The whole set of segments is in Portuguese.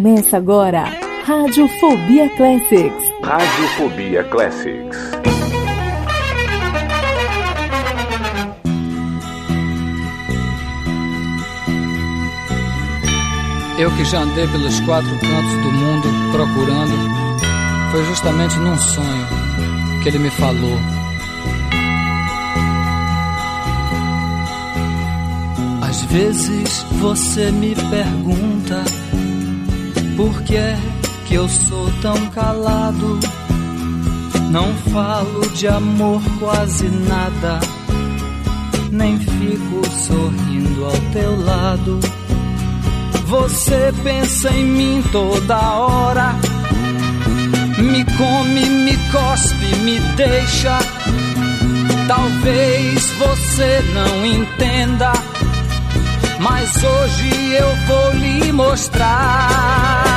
Começa agora, Radiofobia Classics. Radiofobia Classics. Eu que já andei pelos quatro cantos do mundo procurando, foi justamente num sonho que ele me falou. Às vezes você me pergunta por que é que eu sou tão calado? Não falo de amor quase nada, nem fico sorrindo ao teu lado. Você pensa em mim toda hora, me come, me cospe, me deixa. Talvez você não entenda mas hoje eu vou lhe mostrar.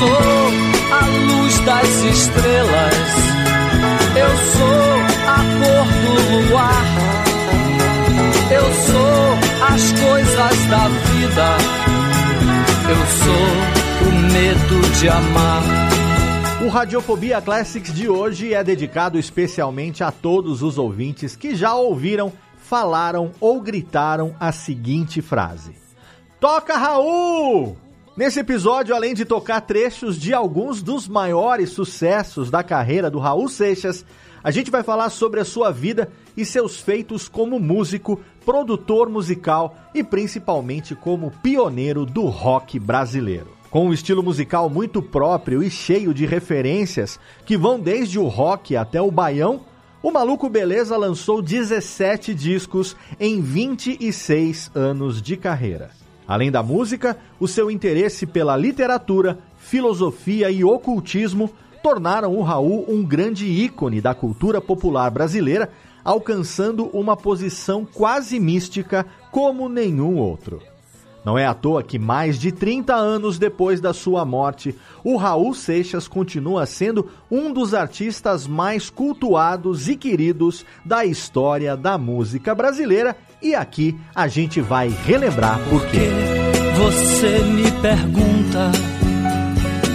Sou a luz das estrelas, eu sou a cor do luar, eu sou as coisas da vida, eu sou o medo de amar. O Radiofobia Classics de hoje é dedicado especialmente a todos os ouvintes que já ouviram falaram ou gritaram a seguinte frase: Toca Raul! Nesse episódio, além de tocar trechos de alguns dos maiores sucessos da carreira do Raul Seixas, a gente vai falar sobre a sua vida e seus feitos como músico, produtor musical e principalmente como pioneiro do rock brasileiro. Com um estilo musical muito próprio e cheio de referências que vão desde o rock até o baião, o Maluco Beleza lançou 17 discos em 26 anos de carreira. Além da música, o seu interesse pela literatura, filosofia e ocultismo tornaram o Raul um grande ícone da cultura popular brasileira, alcançando uma posição quase mística como nenhum outro. Não é à toa que mais de 30 anos depois da sua morte, o Raul Seixas continua sendo um dos artistas mais cultuados e queridos da história da música brasileira. E aqui a gente vai relembrar por quê. Você me pergunta,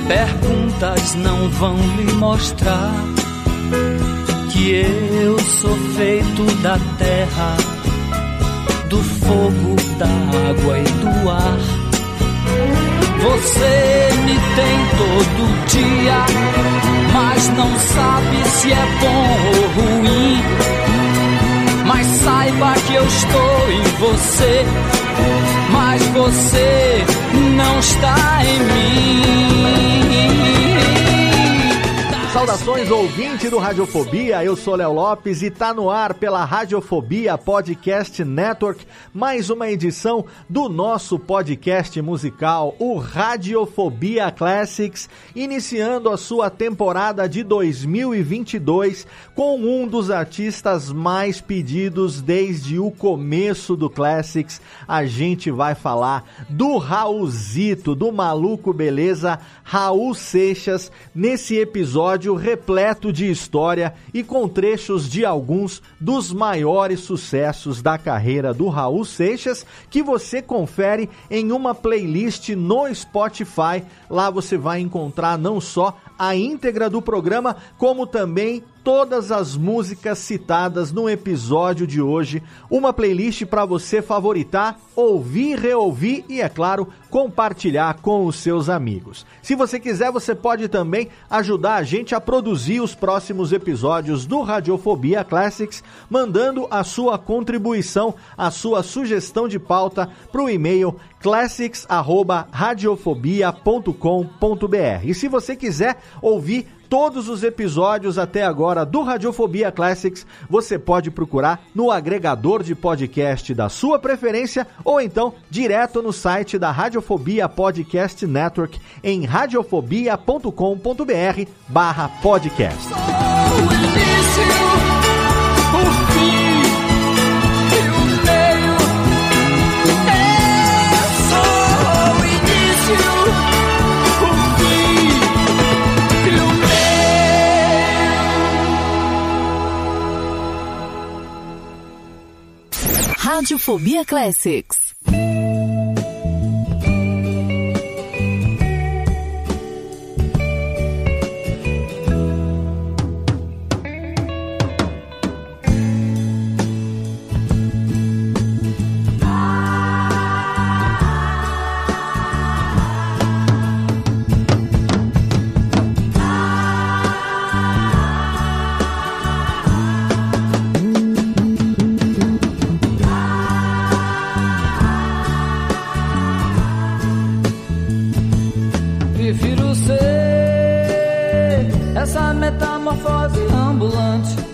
perguntas não vão lhe mostrar que eu sou feito da terra do fogo, da água e do ar. Você me tem todo dia, mas não sabe se é bom ou ruim. Mas saiba que eu estou em você, mas você não está em mim. Saudações ouvinte do Radiofobia, eu sou Léo Lopes e tá no ar pela Radiofobia Podcast Network, mais uma edição do nosso podcast musical, o Radiofobia Classics, iniciando a sua temporada de 2022 com um dos artistas mais pedidos desde o começo do Classics. A gente vai falar do Raulzito, do maluco beleza, Raul Seixas, nesse episódio episódio repleto de história e com trechos de alguns dos maiores sucessos da carreira do Raul Seixas, que você confere em uma playlist no Spotify. Lá você vai encontrar não só a íntegra do programa, como também todas as músicas citadas no episódio de hoje. Uma playlist para você favoritar, ouvir, reouvir e, é claro, compartilhar com os seus amigos. Se você quiser, você pode também ajudar a gente a produzir os próximos episódios do Radiofobia Classics, mandando a sua contribuição, a sua sugestão de pauta para o e-mail classics@radiofobia.com.br. E se você quiser ouvir todos os episódios até agora do Radiofobia Classics você pode procurar no agregador de podcast da sua preferência ou então direto no site da Radiofobia Podcast Network em radiofobia.com.br barra podcast. Radiofobia Classics.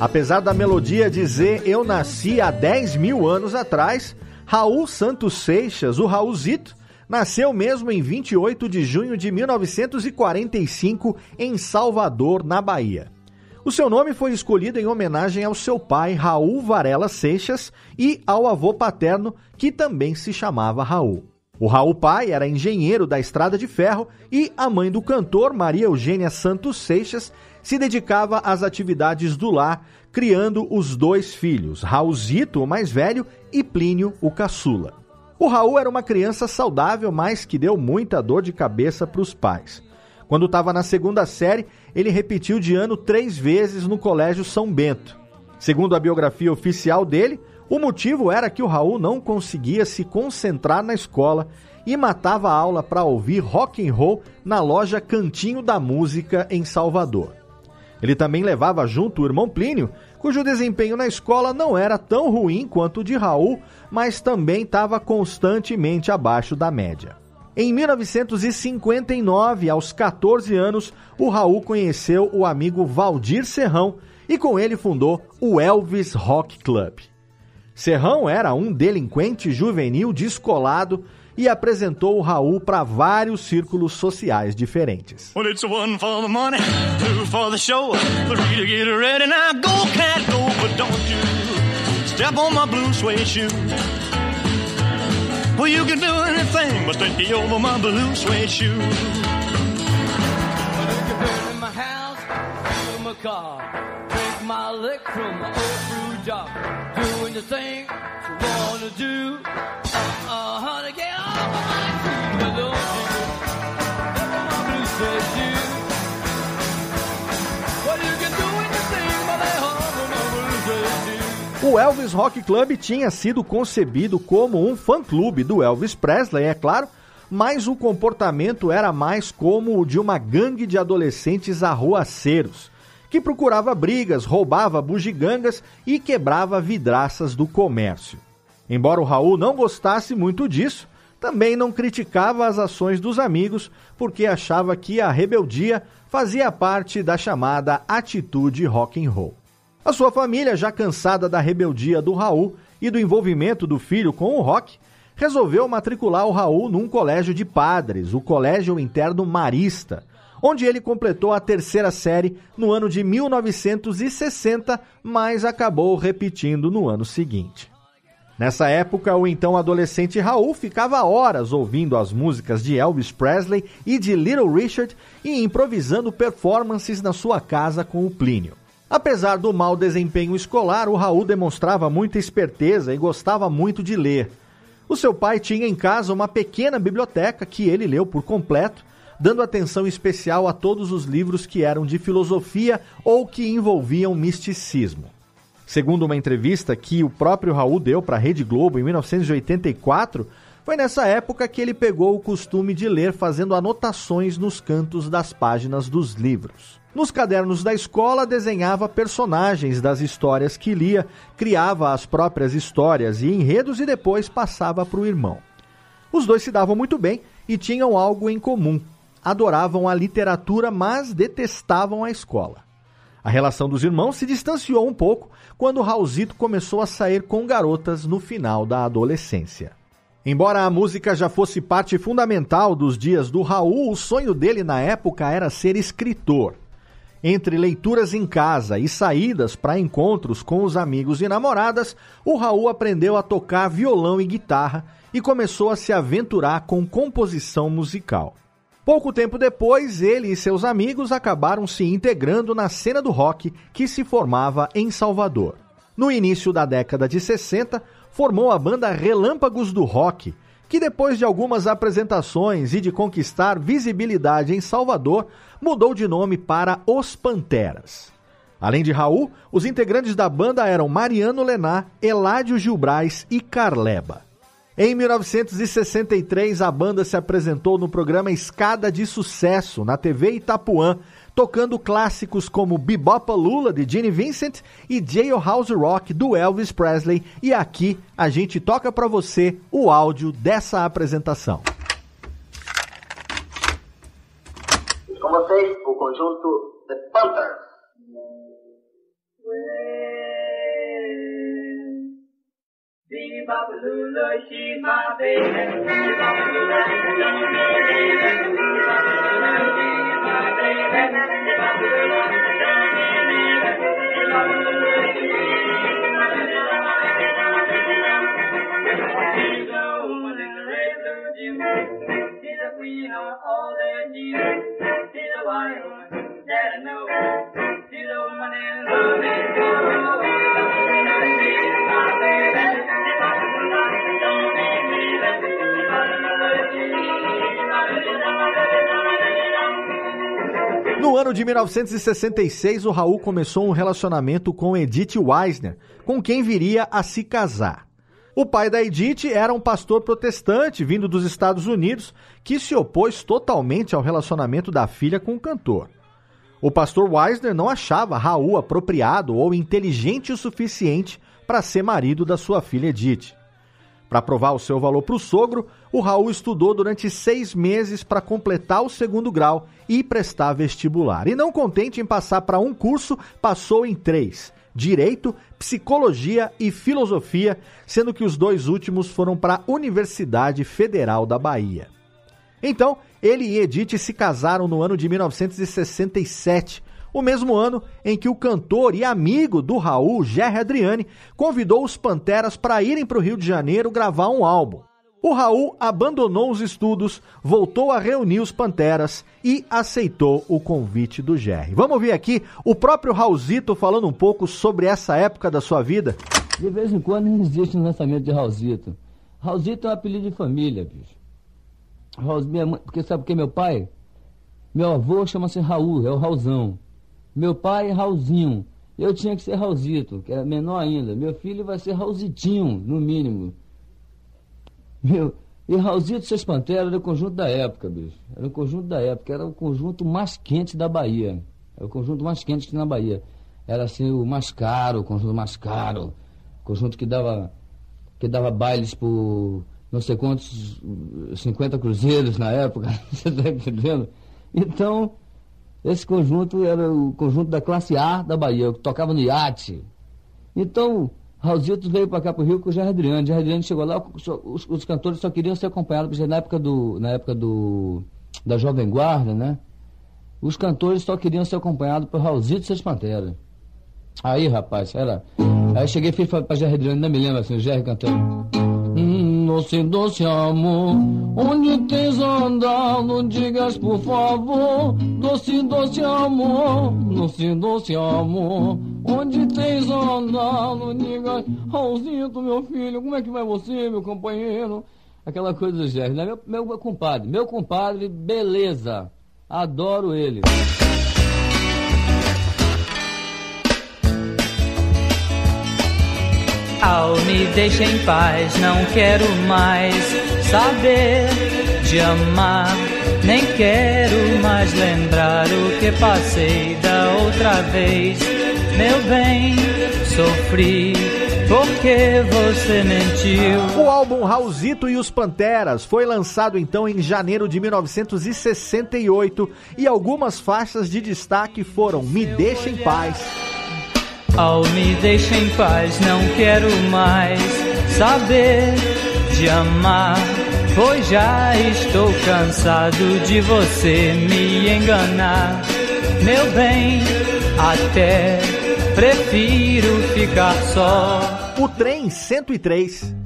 Apesar da melodia dizer eu nasci há 10 mil anos atrás, Raul Santos Seixas, o Raulzito, nasceu mesmo em 28 de junho de 1945 em Salvador, na Bahia. O seu nome foi escolhido em homenagem ao seu pai, Raul Varela Seixas, e ao avô paterno, que também se chamava Raul. O Raul pai era engenheiro da Estrada de Ferro e a mãe do cantor, Maria Eugênia Santos Seixas, se dedicava às atividades do lar, criando os dois filhos, Raulzito, o mais velho, e Plínio, o caçula. O Raul era uma criança saudável, mas que deu muita dor de cabeça para os pais. Quando estava na segunda série, ele repetiu de ano três vezes no Colégio São Bento. Segundo a biografia oficial dele, o motivo era que o Raul não conseguia se concentrar na escola e matava a aula para ouvir rock and roll na loja Cantinho da Música em Salvador. Ele também levava junto o irmão Plínio, cujo desempenho na escola não era tão ruim quanto o de Raul, mas também estava constantemente abaixo da média. Em 1959, aos 14 anos, o Raul conheceu o amigo Valdir Serrão e com ele fundou o Elvis Rock Club. Serrão era um delinquente juvenil descolado e apresentou o Raul para vários círculos sociais diferentes. Well, money, show, ready. Go, cat, go, my blue suede shoe. Well, you can do anything but take me over my blue suede shoe. Well, you can do it in my house, in my car, take my lick from my old blue job, doing the you wanna do. Uh, uh, honey, get O Elvis Rock Club tinha sido concebido como um fã-clube do Elvis Presley, é claro, mas o comportamento era mais como o de uma gangue de adolescentes arruaceiros, que procurava brigas, roubava bugigangas e quebrava vidraças do comércio. Embora o Raul não gostasse muito disso, também não criticava as ações dos amigos, porque achava que a rebeldia fazia parte da chamada atitude rock and roll. A sua família, já cansada da rebeldia do Raul e do envolvimento do filho com o rock, resolveu matricular o Raul num colégio de padres, o Colégio Interno Marista, onde ele completou a terceira série no ano de 1960, mas acabou repetindo no ano seguinte. Nessa época, o então adolescente Raul ficava horas ouvindo as músicas de Elvis Presley e de Little Richard e improvisando performances na sua casa com o Plínio. Apesar do mau desempenho escolar, o Raul demonstrava muita esperteza e gostava muito de ler. O seu pai tinha em casa uma pequena biblioteca que ele leu por completo, dando atenção especial a todos os livros que eram de filosofia ou que envolviam misticismo. Segundo uma entrevista que o próprio Raul deu para a Rede Globo em 1984, foi nessa época que ele pegou o costume de ler fazendo anotações nos cantos das páginas dos livros. Nos cadernos da escola, desenhava personagens das histórias que lia, criava as próprias histórias e enredos e depois passava para o irmão. Os dois se davam muito bem e tinham algo em comum. Adoravam a literatura, mas detestavam a escola. A relação dos irmãos se distanciou um pouco quando Raulzito começou a sair com garotas no final da adolescência. Embora a música já fosse parte fundamental dos dias do Raul, o sonho dele na época era ser escritor. Entre leituras em casa e saídas para encontros com os amigos e namoradas, o Raul aprendeu a tocar violão e guitarra e começou a se aventurar com composição musical. Pouco tempo depois, ele e seus amigos acabaram se integrando na cena do rock que se formava em Salvador. No início da década de 60, formou a banda Relâmpagos do Rock, que depois de algumas apresentações e de conquistar visibilidade em Salvador, mudou de nome para Os Panteras. Além de Raul, os integrantes da banda eram Mariano Lenar, Eládio Gilbrais e Carleba. Em 1963, a banda se apresentou no programa Escada de Sucesso, na TV Itapuã, tocando clássicos como Bebop Lula, de Gene Vincent, e Jailhouse Rock, do Elvis Presley. E aqui a gente toca para você o áudio dessa apresentação. Com vocês, o conjunto The Panthers. Bing bop lula, she's my baby. Bing bop lula, don't be leaving. Bing bop lula, she's my baby. Bing bop lula, don't be leaving. Bing bop lula, she's a woman in the red blue jeans. She's a queen on all their jeans. She's a white woman that I know. She's a woman in love and sorrow. She's No ano de 1966, o Raul começou um relacionamento com Edith Weisner, com quem viria a se casar. O pai da Edith era um pastor protestante vindo dos Estados Unidos que se opôs totalmente ao relacionamento da filha com o cantor. O pastor Weisner não achava Raul apropriado ou inteligente o suficiente para ser marido da sua filha Edith. Para provar o seu valor para o sogro, o Raul estudou durante seis meses para completar o segundo grau e prestar vestibular. E não contente em passar para um curso, passou em três: Direito, Psicologia e Filosofia, sendo que os dois últimos foram para a Universidade Federal da Bahia. Então, ele e Edith se casaram no ano de 1967 o mesmo ano em que o cantor e amigo do Raul, Jerry Adriani, convidou os Panteras para irem para o Rio de Janeiro gravar um álbum. O Raul abandonou os estudos, voltou a reunir os Panteras e aceitou o convite do Jerry. Vamos ouvir aqui o próprio Raulzito falando um pouco sobre essa época da sua vida? De vez em quando existe um lançamento de Raulzito. Raulzito é um apelido de família, bicho. Raul, minha mãe, porque sabe que meu pai? Meu avô chama-se Raul, é o Raulzão. Meu pai é Raulzinho. Eu tinha que ser Raulzito, que é menor ainda. Meu filho vai ser Raulzitinho, no mínimo. Meu, e Raulzito seus Panteras era o conjunto da época, bicho. Era o conjunto da época, era o conjunto mais quente da Bahia. Era o conjunto mais quente que na Bahia. Era assim o mais caro, o conjunto mais caro. O conjunto que dava, que dava bailes por não sei quantos, 50 cruzeiros na época. Você está entendendo? Então, esse conjunto era o conjunto da classe A da Bahia, que tocava no iate. Então, Raulzito veio para cá para o Rio com o Jair Adriano. Jair Adriano chegou lá, os, os, cantores só queriam ser acompanhados, porque na época, do, na época do, da Jovem Guarda, né? Os cantores só queriam ser acompanhados por Raulzito e Panteras. Aí, rapaz, era. Aí cheguei e fiz para Jair Adriano, ainda me lembro assim, o Jair cantando. Doce, doce amor, onde tens andado, digas por favor. Doce, doce amor, doce, doce amor, onde tens andado, digas. Raulzito, meu filho, como é que vai você, meu companheiro? Aquela coisa do Jerry, né? Meu, meu compadre, meu compadre, beleza, adoro ele. Ao me deixa em paz, não quero mais saber de amar. Nem quero mais lembrar o que passei da outra vez. Meu bem, sofri porque você mentiu. O álbum Raulzito e os Panteras foi lançado então em janeiro de 1968 e algumas faixas de destaque foram Me Deixa em Paz. Ao me deixa em paz, não quero mais saber de amar. Pois já estou cansado de você me enganar. Meu bem, até prefiro ficar só o trem 103.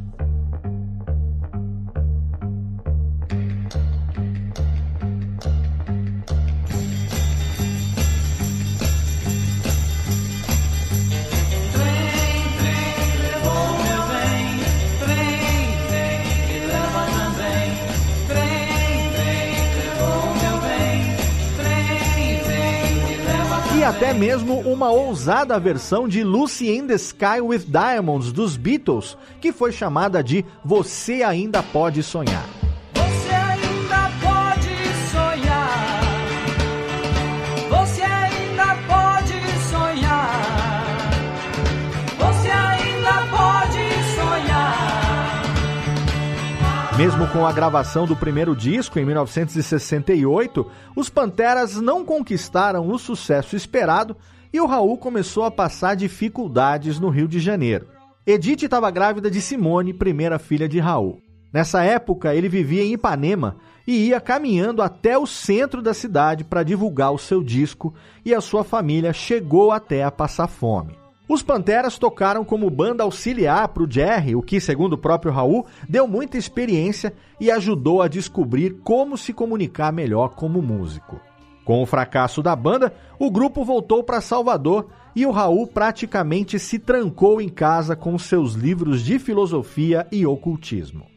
Até mesmo uma ousada versão de Lucy in the Sky with Diamonds dos Beatles, que foi chamada de Você Ainda Pode Sonhar. Mesmo com a gravação do primeiro disco em 1968, os Panteras não conquistaram o sucesso esperado e o Raul começou a passar dificuldades no Rio de Janeiro. Edith estava grávida de Simone, primeira filha de Raul. Nessa época, ele vivia em Ipanema e ia caminhando até o centro da cidade para divulgar o seu disco, e a sua família chegou até a passar fome. Os Panteras tocaram como banda auxiliar para o Jerry, o que, segundo o próprio Raul, deu muita experiência e ajudou a descobrir como se comunicar melhor como músico. Com o fracasso da banda, o grupo voltou para Salvador e o Raul praticamente se trancou em casa com seus livros de filosofia e ocultismo.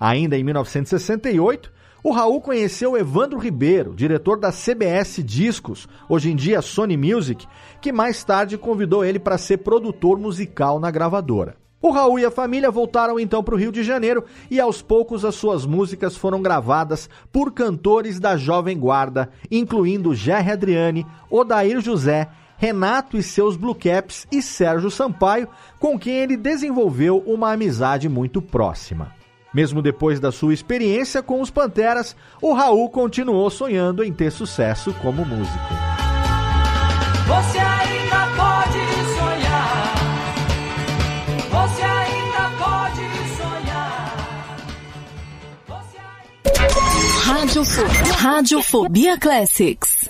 Ainda em 1968, o Raul conheceu Evandro Ribeiro, diretor da CBS Discos, hoje em dia Sony Music, que mais tarde convidou ele para ser produtor musical na gravadora. O Raul e a família voltaram então para o Rio de Janeiro e aos poucos as suas músicas foram gravadas por cantores da Jovem Guarda, incluindo Jerry Adriane, Odair José, Renato e seus Blue Caps e Sérgio Sampaio, com quem ele desenvolveu uma amizade muito próxima. Mesmo depois da sua experiência com os Panteras, o Raul continuou sonhando em ter sucesso como músico. Rádio, Radiofobia Classics.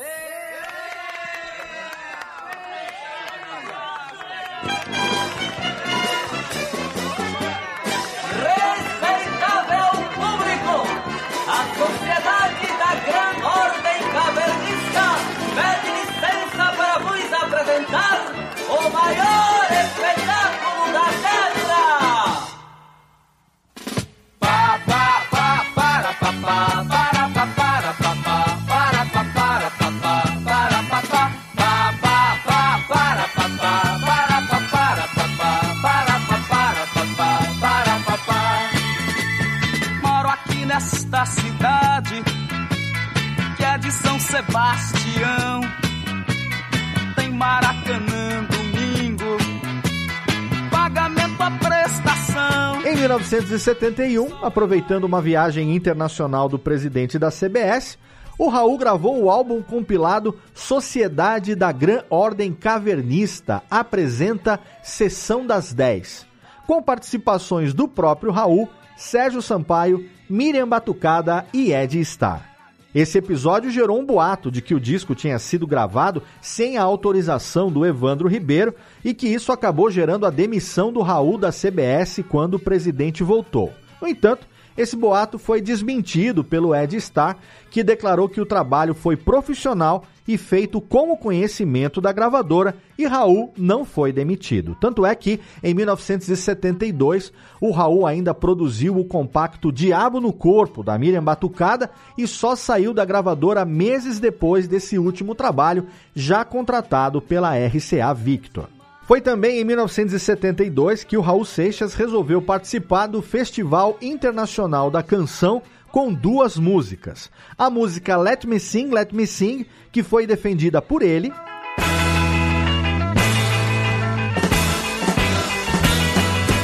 1971, aproveitando uma viagem internacional do presidente da CBS, o Raul gravou o álbum compilado Sociedade da Gran Ordem Cavernista apresenta Sessão das 10, com participações do próprio Raul, Sérgio Sampaio, Miriam Batucada e Ed Starr. Esse episódio gerou um boato de que o disco tinha sido gravado sem a autorização do Evandro Ribeiro e que isso acabou gerando a demissão do Raul da CBS quando o presidente voltou. No entanto, esse boato foi desmentido pelo Ed Starr, que declarou que o trabalho foi profissional e feito com o conhecimento da gravadora e Raul não foi demitido. Tanto é que, em 1972, o Raul ainda produziu o compacto Diabo no Corpo, da Miriam Batucada, e só saiu da gravadora meses depois desse último trabalho, já contratado pela RCA Victor. Foi também em 1972 que o Raul Seixas resolveu participar do Festival Internacional da Canção com duas músicas. A música Let Me Sing, Let Me Sing, que foi defendida por ele,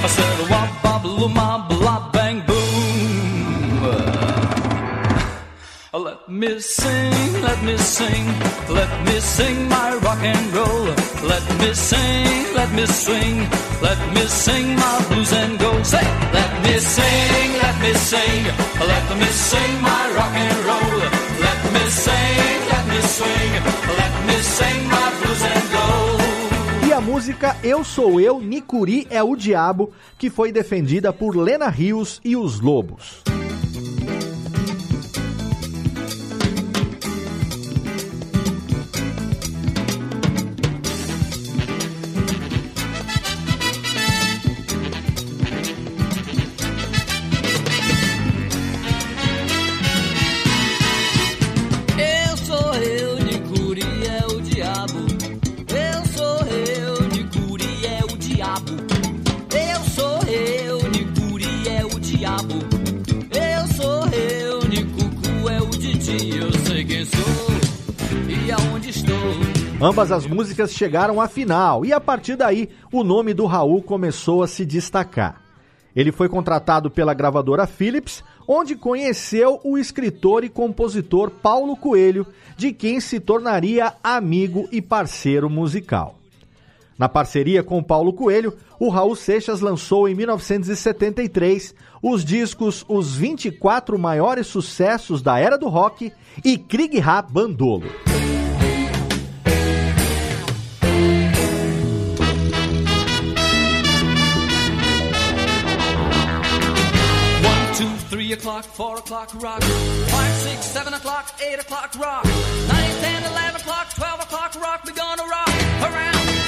I said, me sing, let me sing, let me sing my rock and roll. Let me sing, let me swing, let me sing my blues and go. Say, let me sing, let me sing, let me sing my rock and roll. Let me sing, let me swing, let me sing my blues and go. E a música Eu Sou Eu, Nicuri é o Diabo, que foi defendida por Lena Rios e os Lobos. Ambas as músicas chegaram à final e a partir daí o nome do Raul começou a se destacar. Ele foi contratado pela gravadora Philips, onde conheceu o escritor e compositor Paulo Coelho, de quem se tornaria amigo e parceiro musical. Na parceria com Paulo Coelho, o Raul Seixas lançou em 1973 os discos Os 24 Maiores Sucessos da Era do Rock e Krieg Rap Bandolo. Three o'clock, four o'clock, rock. Five, six, seven o'clock, eight o'clock, rock. Nine, ten, eleven o'clock, twelve o'clock, rock. We're gonna rock around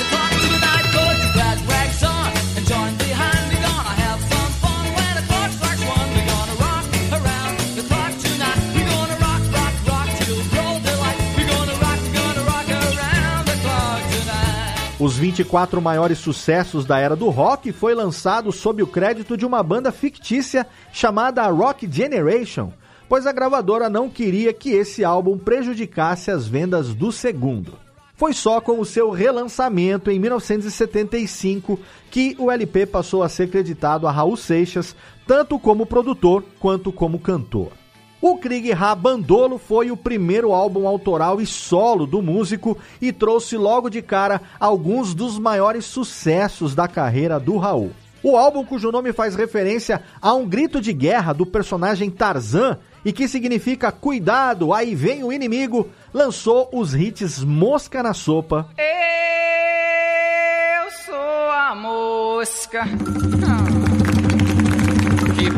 Os 24 maiores sucessos da era do rock foi lançado sob o crédito de uma banda fictícia chamada Rock Generation, pois a gravadora não queria que esse álbum prejudicasse as vendas do segundo. Foi só com o seu relançamento em 1975 que o LP passou a ser creditado a Raul Seixas, tanto como produtor quanto como cantor. O Krieg Bandolo foi o primeiro álbum autoral e solo do músico e trouxe logo de cara alguns dos maiores sucessos da carreira do Raul. O álbum, cujo nome faz referência a um grito de guerra do personagem Tarzan e que significa cuidado, aí vem o inimigo, lançou os hits Mosca na Sopa, Eu sou a mosca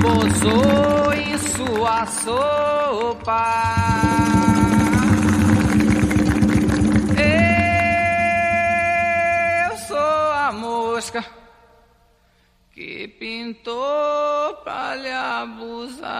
pousou em sua sopa. Eu sou a mosca que pintou pra lhe abusar.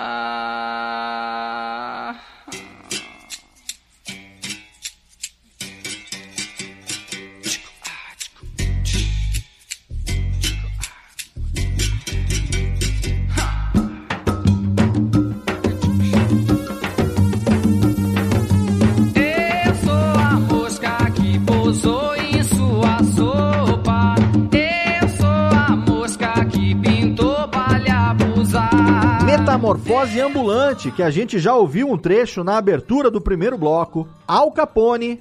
Metamorfose Ambulante, que a gente já ouviu um trecho na abertura do primeiro bloco, Al Capone,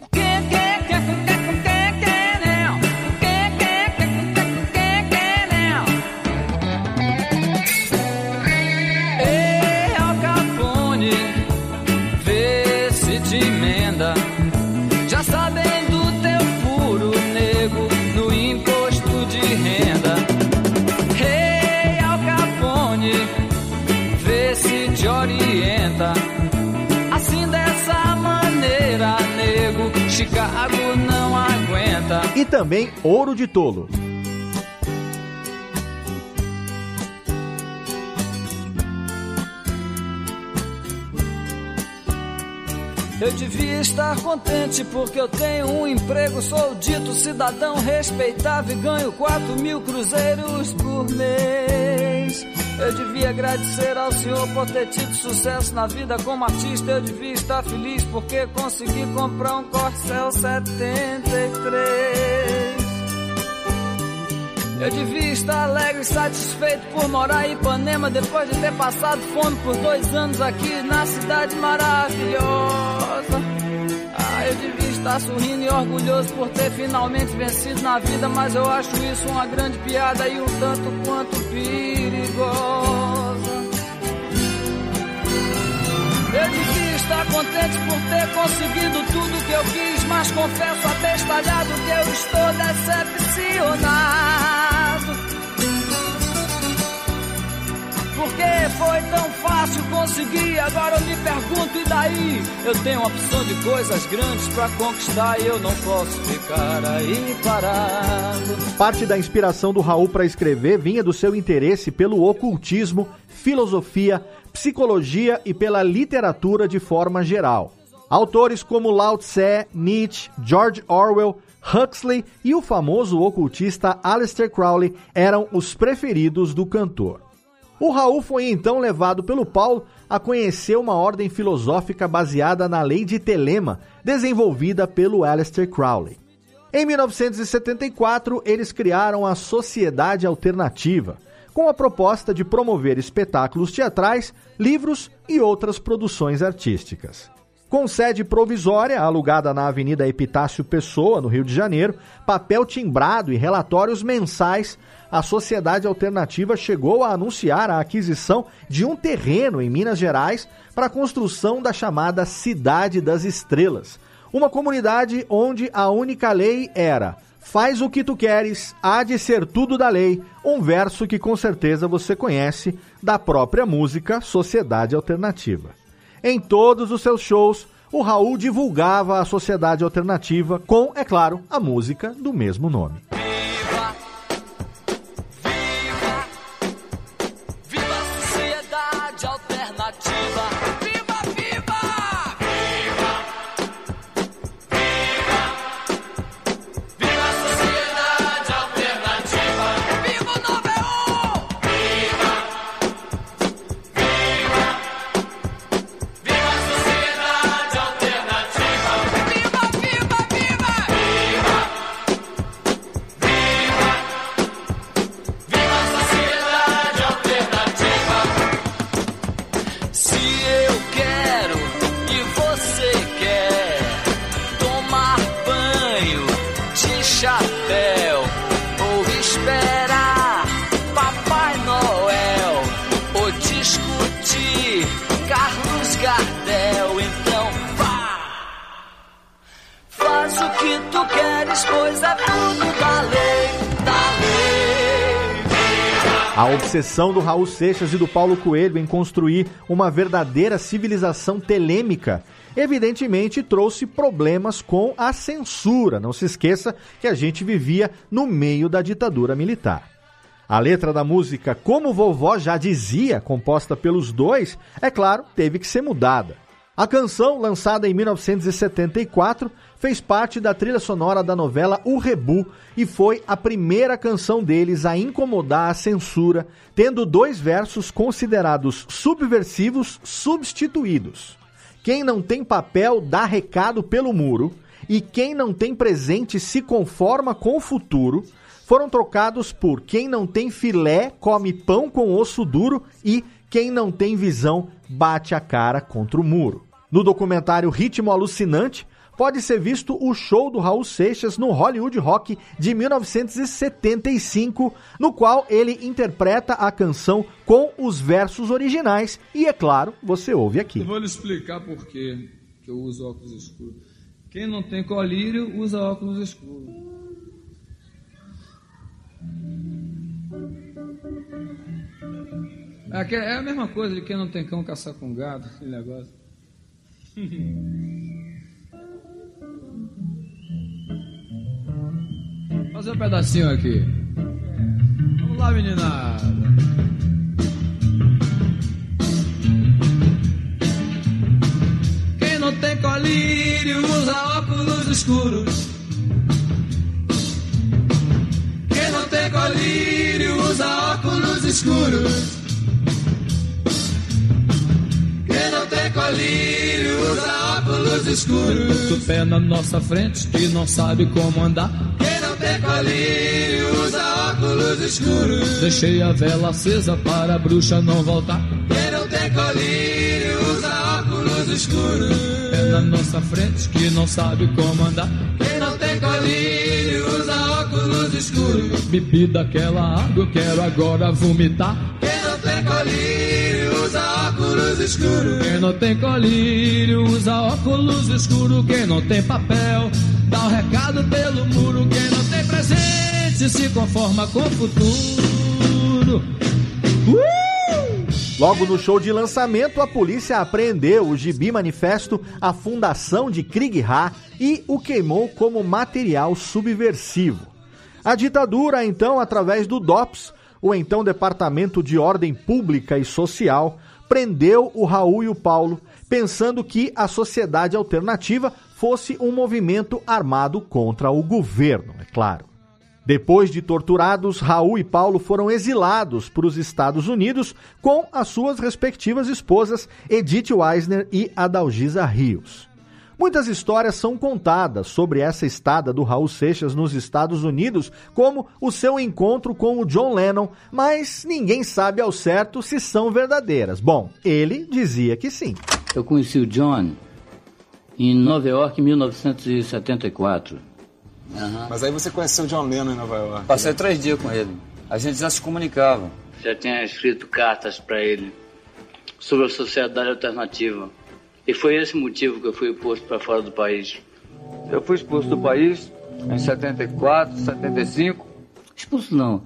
e também Ouro de Tolo. Eu devia estar contente porque eu tenho um emprego, sou dito cidadão respeitável e ganho 4 mil cruzeiros por mês. Eu devia agradecer ao senhor por ter tido sucesso na vida como artista. Eu devia estar feliz porque consegui comprar um Corcel 73. Eu devia estar alegre e satisfeito por morar em Ipanema depois de ter passado fome por dois anos aqui na cidade maravilhosa. Eu devia estar sorrindo e orgulhoso por ter finalmente vencido na vida, mas eu acho isso uma grande piada e um tanto quanto perigosa. Eu devia estar contente por ter conseguido tudo que eu quis, mas confesso abestalhado que eu estou decepcionado. Porque foi tão fácil conseguir, agora eu me pergunto e daí? Eu tenho uma opção de coisas grandes pra conquistar e eu não posso ficar aí parado. Parte da inspiração do Raul para escrever vinha do seu interesse pelo ocultismo, filosofia, psicologia e pela literatura de forma geral. Autores como Lao Tse, Nietzsche, George Orwell, Huxley e o famoso ocultista Aleister Crowley eram os preferidos do cantor. O Raul foi então levado pelo Paulo a conhecer uma ordem filosófica baseada na lei de Telema, desenvolvida pelo Aleister Crowley. Em 1974, eles criaram a Sociedade Alternativa, com a proposta de promover espetáculos teatrais, livros e outras produções artísticas. Com sede provisória, alugada na Avenida Epitácio Pessoa, no Rio de Janeiro, papel timbrado e relatórios mensais, a Sociedade Alternativa chegou a anunciar a aquisição de um terreno em Minas Gerais para a construção da chamada Cidade das Estrelas, uma comunidade onde a única lei era Faz o que tu queres, há de ser tudo da lei, um verso que com certeza você conhece da própria música Sociedade Alternativa. Em todos os seus shows, o Raul divulgava a Sociedade Alternativa com, é claro, a música do mesmo nome. Obsessão do Raul Seixas e do Paulo Coelho em construir uma verdadeira civilização telêmica, evidentemente trouxe problemas com a censura. Não se esqueça que a gente vivia no meio da ditadura militar. A letra da música Como Vovó Já Dizia, composta pelos dois, é claro, teve que ser mudada. A canção, lançada em 1974, fez parte da trilha sonora da novela O Rebu e foi a primeira canção deles a incomodar a censura, tendo dois versos considerados subversivos substituídos. Quem não tem papel dá recado pelo muro e quem não tem presente se conforma com o futuro foram trocados por quem não tem filé come pão com osso duro e quem não tem visão bate a cara contra o muro. No documentário Ritmo Alucinante, pode ser visto o show do Raul Seixas no Hollywood Rock de 1975, no qual ele interpreta a canção com os versos originais e, é claro, você ouve aqui. Eu vou lhe explicar por que eu uso óculos escuros. Quem não tem colírio usa óculos escuros. É a mesma coisa de quem não tem cão caçar com gado, aquele negócio. Fazer um pedacinho aqui. Vamos lá, meninada. Quem não tem colírio usa óculos escuros. Quem não tem colírio usa óculos escuros. Quem não tem colírio usa óculos escuros. O pé na nossa frente e não sabe como andar. Quem tem colírio usa óculos escuros. Deixei a vela acesa para a bruxa não voltar. Quem não tem colírio usa óculos escuros. É na nossa frente que não sabe como andar. Quem não tem colírio usa óculos escuros. Bebi daquela água, eu quero agora vomitar. Quem não tem colírio óculos escuros. Quem não tem colírio usa óculos escuros. Quem não tem papel dá o um recado pelo muro. Quem não tem presente se conforma com o futuro. Uh! Logo no show de lançamento, a polícia apreendeu o Gibi Manifesto, a fundação de Krieg Ha e o queimou como material subversivo. A ditadura, então, através do DOPS, o então Departamento de Ordem Pública e Social, prendeu o Raul e o Paulo, pensando que a sociedade alternativa fosse um movimento armado contra o governo, é claro. Depois de torturados, Raul e Paulo foram exilados para os Estados Unidos com as suas respectivas esposas, Edith Weisner e Adalgisa Rios. Muitas histórias são contadas sobre essa estada do Raul Seixas nos Estados Unidos, como o seu encontro com o John Lennon, mas ninguém sabe ao certo se são verdadeiras. Bom, ele dizia que sim. Eu conheci o John em Nova York em 1974. Uhum. Mas aí você conheceu o John Lennon em Nova York? Passei né? três dias com ele. A gente já se comunicava. Já tinha escrito cartas para ele sobre a sociedade alternativa. E foi esse motivo que eu fui posto para fora do país. Eu fui expulso do país em 74, 75. Expulso não.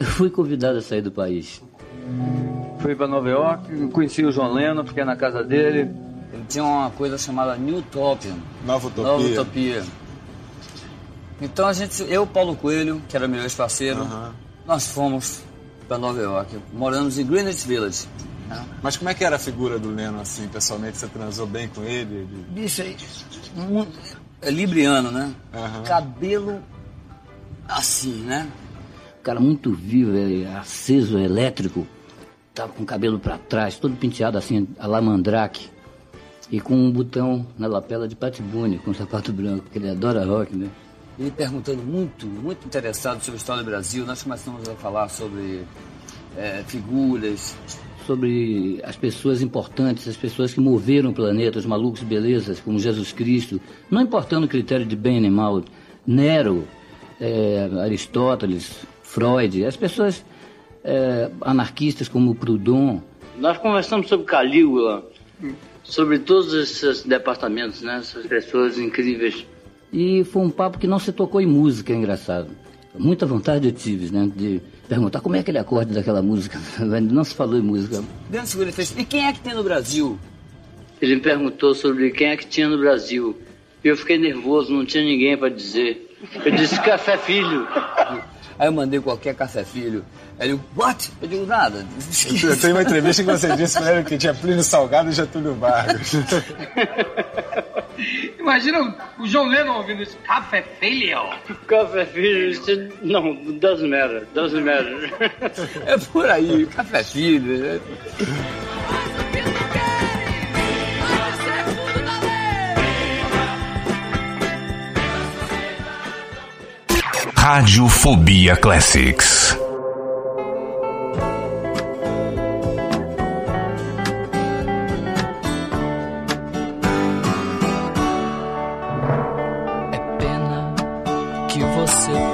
Eu fui convidado a sair do país. Fui para Nova York, conheci o João Leno, fiquei na casa dele. Ele tinha uma coisa chamada New Utopia. Nova Utopia. Nova Utopia. Então a gente, eu, Paulo Coelho, que era meu ex-parceiro, uhum. nós fomos para Nova York. Moramos em Greenwich Village. Mas como é que era a figura do Leno, assim, pessoalmente? Você transou bem com ele? Bicho, é libriano, né? Uhum. Cabelo assim, né? O cara muito vivo, é aceso, é elétrico. Tava com o cabelo para trás, todo penteado assim, a la mandrake. E com um botão na lapela de patibune, com um sapato branco, porque ele adora rock, né? Ele perguntando muito, muito interessado sobre a história do Brasil. Nós começamos a falar sobre é, figuras, sobre as pessoas importantes, as pessoas que moveram o planeta, os malucos belezas, como Jesus Cristo, não importando o critério de bem nem mal, Nero, é, Aristóteles, Freud, as pessoas é, anarquistas como Proudhon. Nós conversamos sobre Calígula, sobre todos esses departamentos, né? essas pessoas incríveis. E foi um papo que não se tocou em música, é engraçado. Muita vontade eu tive, né? De perguntar como é aquele acorde daquela música. Não se falou em música. Dentro ele fez. E quem é que tem no Brasil? Ele me perguntou sobre quem é que tinha no Brasil. E eu fiquei nervoso, não tinha ninguém para dizer. Eu disse Café Filho. Aí eu mandei qualquer Café Filho. Aí ele, what? Eu digo, nada. Eu tenho uma entrevista que você disse pra ele que tinha Plínio Salgado e Getúlio Vargas. Imagina o João Lennon ouvindo isso. Café Filho. Café Filho. Não, doesn't matter. Doesn't matter. É por aí. Café Filho. Né? Radiofobia Classics.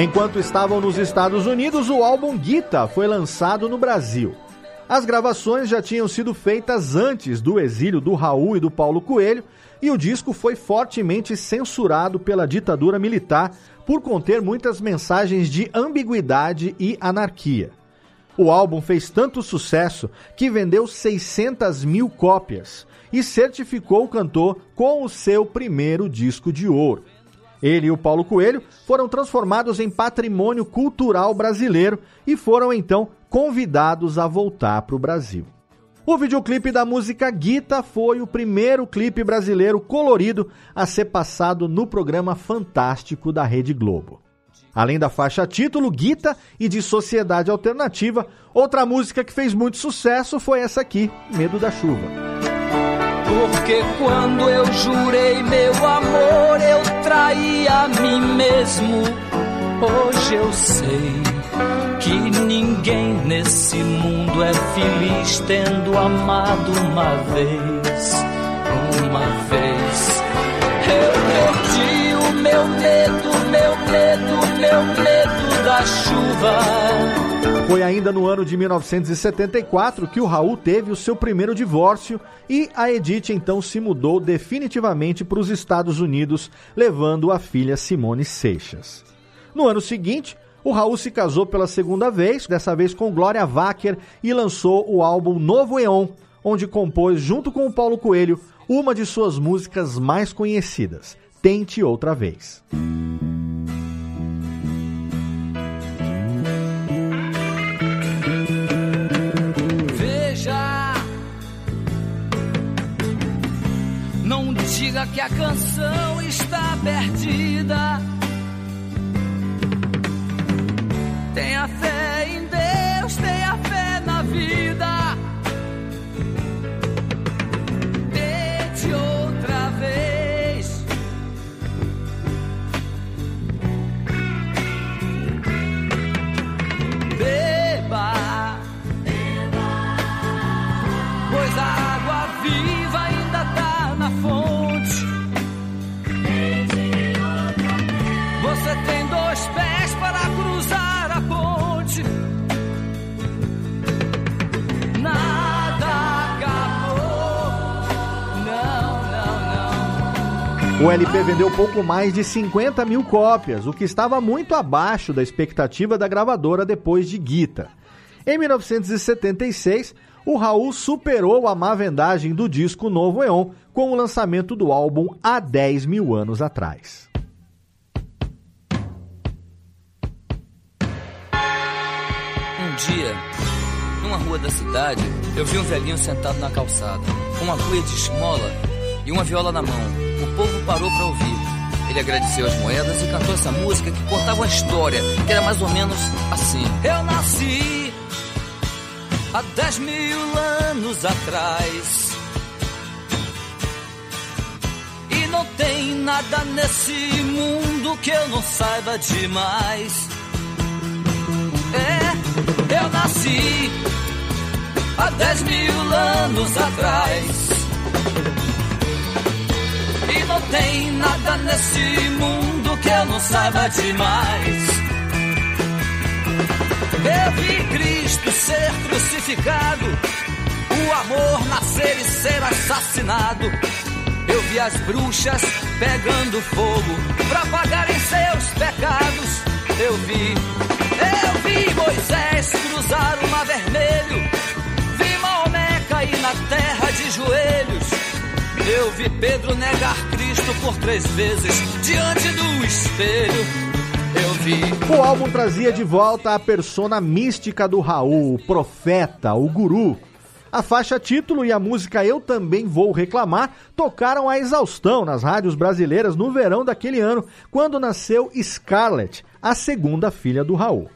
Enquanto estavam nos Estados Unidos, o álbum Guita foi lançado no Brasil. As gravações já tinham sido feitas antes do exílio do Raul e do Paulo Coelho e o disco foi fortemente censurado pela ditadura militar por conter muitas mensagens de ambiguidade e anarquia. O álbum fez tanto sucesso que vendeu 600 mil cópias e certificou o cantor com o seu primeiro disco de ouro. Ele e o Paulo Coelho foram transformados em patrimônio cultural brasileiro e foram então convidados a voltar para o Brasil. O videoclipe da música Guita foi o primeiro clipe brasileiro colorido a ser passado no programa Fantástico da Rede Globo. Além da faixa título, Guita e de Sociedade Alternativa, outra música que fez muito sucesso foi essa aqui, Medo da Chuva. Porque quando eu jurei meu amor, eu traí a mim mesmo. Hoje eu sei que ninguém nesse mundo é feliz tendo amado uma vez. Uma vez. Eu perdi o meu medo, meu medo, meu medo da chuva. Foi ainda no ano de 1974 que o Raul teve o seu primeiro divórcio e a Edith então se mudou definitivamente para os Estados Unidos, levando a filha Simone Seixas. No ano seguinte, o Raul se casou pela segunda vez, dessa vez com Glória Wacker, e lançou o álbum Novo Eon, onde compôs, junto com o Paulo Coelho, uma de suas músicas mais conhecidas, Tente Outra Vez. Diga que a canção está perdida. Tenha fé em Deus, tenha fé na vida. O LP vendeu pouco mais de 50 mil cópias, o que estava muito abaixo da expectativa da gravadora depois de Guita. Em 1976, o Raul superou a má vendagem do disco Novo Eon com o lançamento do álbum há 10 mil anos atrás. Um dia, numa rua da cidade, eu vi um velhinho sentado na calçada, com uma cuia de esmola e uma viola na mão. O povo parou para ouvir. Ele agradeceu as moedas e cantou essa música que contava uma história, que era mais ou menos assim. Eu nasci há 10 mil anos atrás. E não tem nada nesse mundo que eu não saiba demais. É, eu nasci há 10 mil anos atrás. Não tem nada nesse mundo que eu não saiba demais. Eu vi Cristo ser crucificado, o amor nascer e ser assassinado. Eu vi as bruxas pegando fogo pra pagarem seus pecados. Eu vi, eu vi Moisés cruzar o mar vermelho, vi Maomé cair na terra de joelhos. Eu vi Pedro negar Cristo por três vezes diante do espelho. Eu vi. O álbum trazia de volta a persona mística do Raul, o profeta, o guru. A faixa título e a música Eu Também Vou Reclamar tocaram a exaustão nas rádios brasileiras no verão daquele ano, quando nasceu Scarlett, a segunda filha do Raul.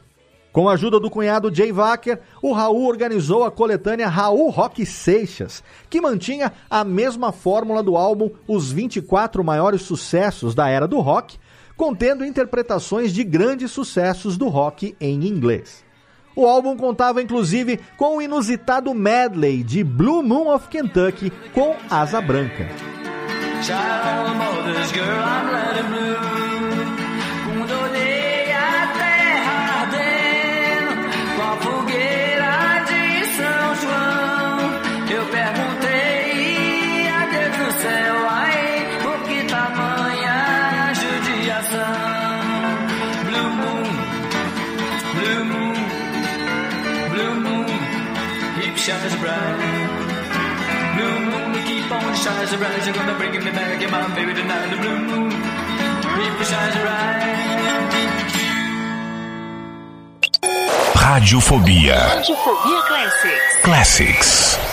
Com a ajuda do cunhado Jay Wacker, o Raul organizou a coletânea Raul Rock Seixas, que mantinha a mesma fórmula do álbum Os 24 Maiores Sucessos da Era do Rock, contendo interpretações de grandes sucessos do rock em inglês. O álbum contava inclusive com o inusitado medley de Blue Moon of Kentucky com Asa Branca. Child Blue moon, keep on shining so bright. You're gonna bring me back in my baby tonight. The blue moon, Radiofobia. Radiofobia Classics. Classics.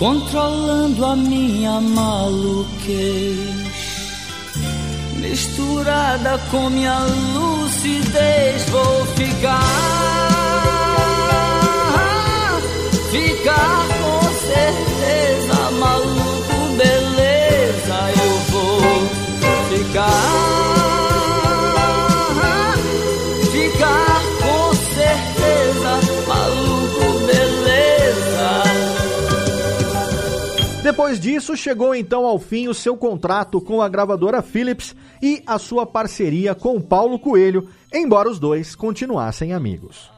Controlando a minha maluquez, misturada com minha lucidez, vou ficar, ficar com certeza, Depois disso, chegou então ao fim o seu contrato com a gravadora Philips e a sua parceria com Paulo Coelho, embora os dois continuassem amigos.